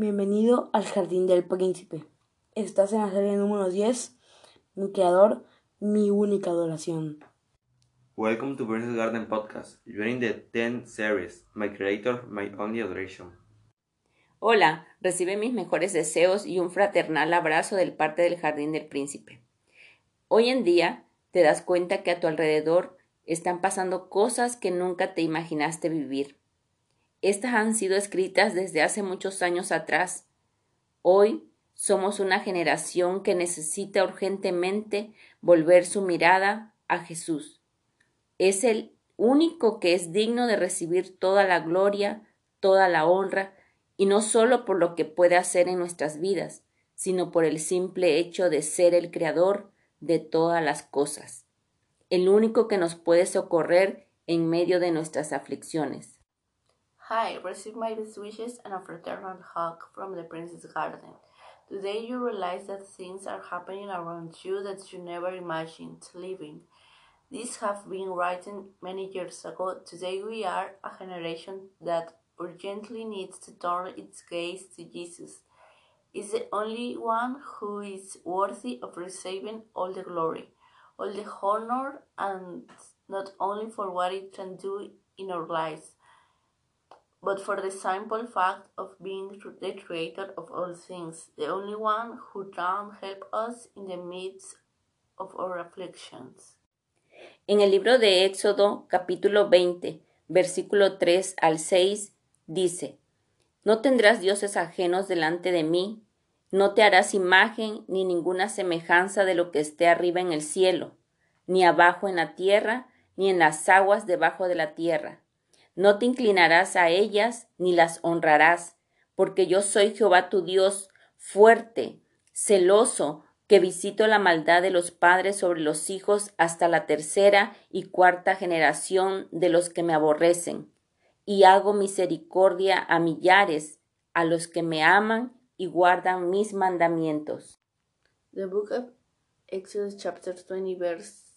Bienvenido al Jardín del Príncipe. Estás en la serie número 10, mi creador, mi única adoración. Welcome to Princess Garden Podcast. You're in the 10th series, My Creator, My Only Adoration. Hola, recibe mis mejores deseos y un fraternal abrazo del parte del Jardín del Príncipe. Hoy en día te das cuenta que a tu alrededor están pasando cosas que nunca te imaginaste vivir. Estas han sido escritas desde hace muchos años atrás. Hoy somos una generación que necesita urgentemente volver su mirada a Jesús. Es el único que es digno de recibir toda la gloria, toda la honra, y no solo por lo que puede hacer en nuestras vidas, sino por el simple hecho de ser el creador de todas las cosas, el único que nos puede socorrer en medio de nuestras aflicciones. Hi, receive my best wishes and a fraternal hug from the Princess Garden. Today you realize that things are happening around you that you never imagined living. These have been written many years ago. Today we are a generation that urgently needs to turn its gaze to Jesus. Is the only one who is worthy of receiving all the glory, all the honor, and not only for what it can do in our lives, but for the simple fact of being the creator of all things, the only one who can help us in the midst of our afflictions. En el libro de Éxodo, capítulo 20, versículo 3 al 6, dice, No tendrás dioses ajenos delante de mí, no te harás imagen ni ninguna semejanza de lo que esté arriba en el cielo, ni abajo en la tierra, ni en las aguas debajo de la tierra no te inclinarás a ellas ni las honrarás, porque yo soy Jehová tu Dios, fuerte, celoso, que visito la maldad de los padres sobre los hijos hasta la tercera y cuarta generación de los que me aborrecen, y hago misericordia a millares, a los que me aman y guardan mis mandamientos. The book of Exodus chapter 20 verse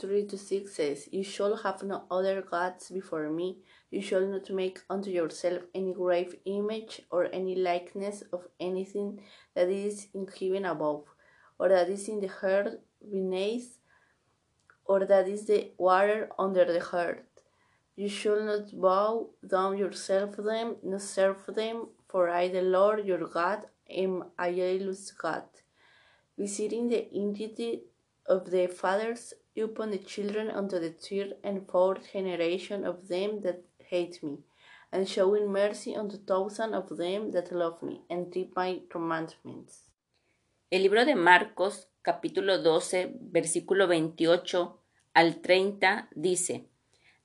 3 to 6 says, You shall have no other gods before me. You shall not make unto yourself any grave image or any likeness of anything that is in heaven above, or that is in the earth beneath, or that is the water under the earth. You shall not bow down yourself to them, nor serve them, for I, the Lord your God, am a jealous God, visiting the iniquity of the fathers upon the children unto the third and fourth generation of them that hate me, and showing mercy unto thousands of them that love me, and keep my commandments. El libro de Marcos, capítulo 12, versículo 28 al 30, dice,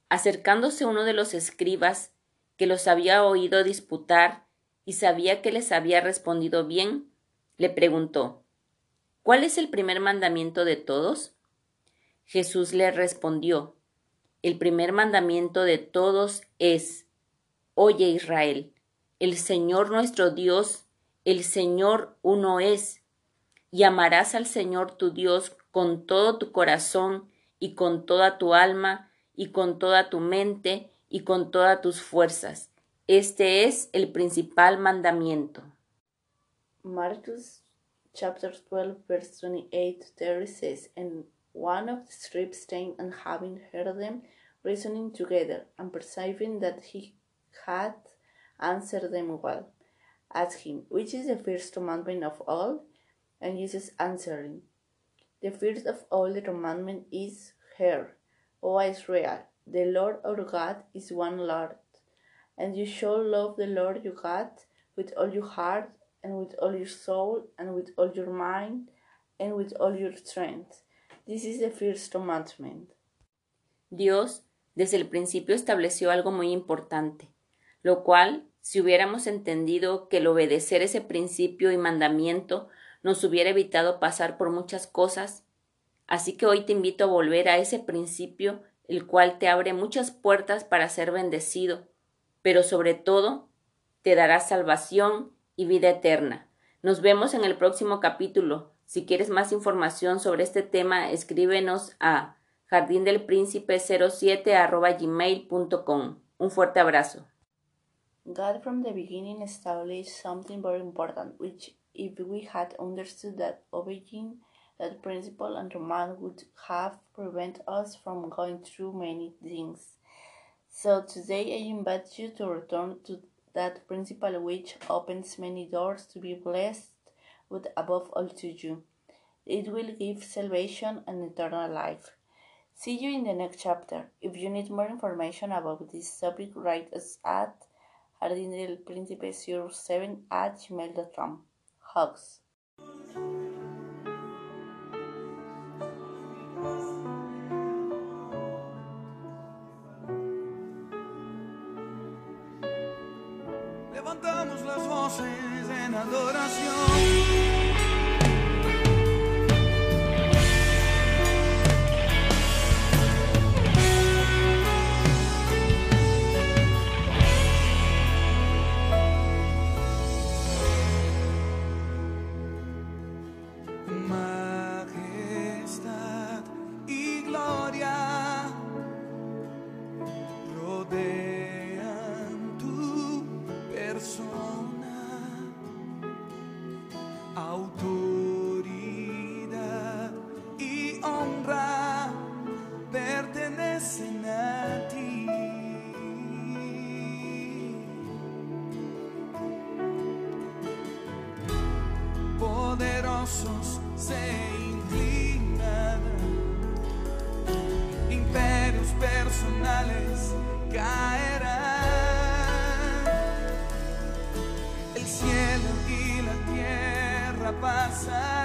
Acercándose uno de los escribas, que los había oído disputar y sabía que les había respondido bien, le preguntó, ¿Cuál es el primer mandamiento de todos? Jesús le respondió, el primer mandamiento de todos es, Oye Israel, el Señor nuestro Dios, el Señor uno es, y amarás al Señor tu Dios con todo tu corazón y con toda tu alma y con toda tu mente y con todas tus fuerzas. Este es el principal mandamiento. Marcos chapter 12 verse 28 30 says, and one of the strips came and having heard them reasoning together, and perceiving that he had answered them well, asked him, Which is the first commandment of all? And Jesus answering, The first of all the commandment is, Hear, O Israel, the Lord our God is one Lord, and you shall love the Lord your God with all your heart, and with all your soul, and with all your mind, and with all your strength. This is the first commandment. Dios desde el principio estableció algo muy importante, lo cual, si hubiéramos entendido que el obedecer ese principio y mandamiento nos hubiera evitado pasar por muchas cosas, así que hoy te invito a volver a ese principio, el cual te abre muchas puertas para ser bendecido, pero sobre todo te dará salvación y vida eterna. Nos vemos en el próximo capítulo. Si quieres más información sobre este tema, escríbenos a jardindelpríncipe07 arroba gmail.com. Un fuerte abrazo. God from the beginning established something very important, which, if we had understood that obeying that principle and command would have prevented us from going through many things. So today I invite you to return to that principle which opens many doors to be blessed with above all to you. It will give salvation and eternal life. See you in the next chapter. If you need more information about this topic, write us at jardindelprincipe07 at gmail.com. Hugs. Levantamos las voces en adoración. Tierra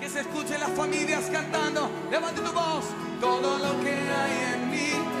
Que se escuchen las familias cantando. Levante tu voz. Todo lo que hay en mí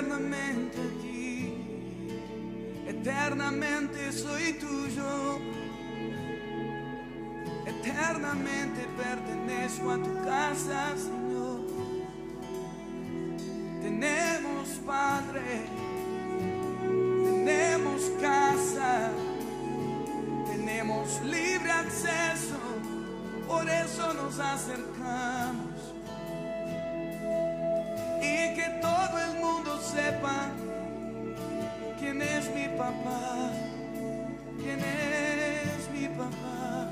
eternamente a ti, eternamente soy tuyo, eternamente pertenezco a tu casa, Señor. Tenemos Padre, tenemos casa, tenemos libre acceso, por eso nos acercamos. Mundo sepa quién es mi papá, quién es mi papá.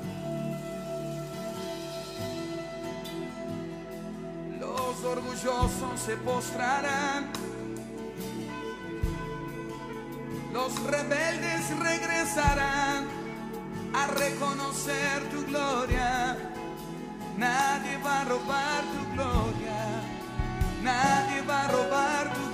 Los orgullosos se postrarán, los rebeldes regresarán a reconocer tu gloria. Nadie va a robar tu gloria, nadie va a robar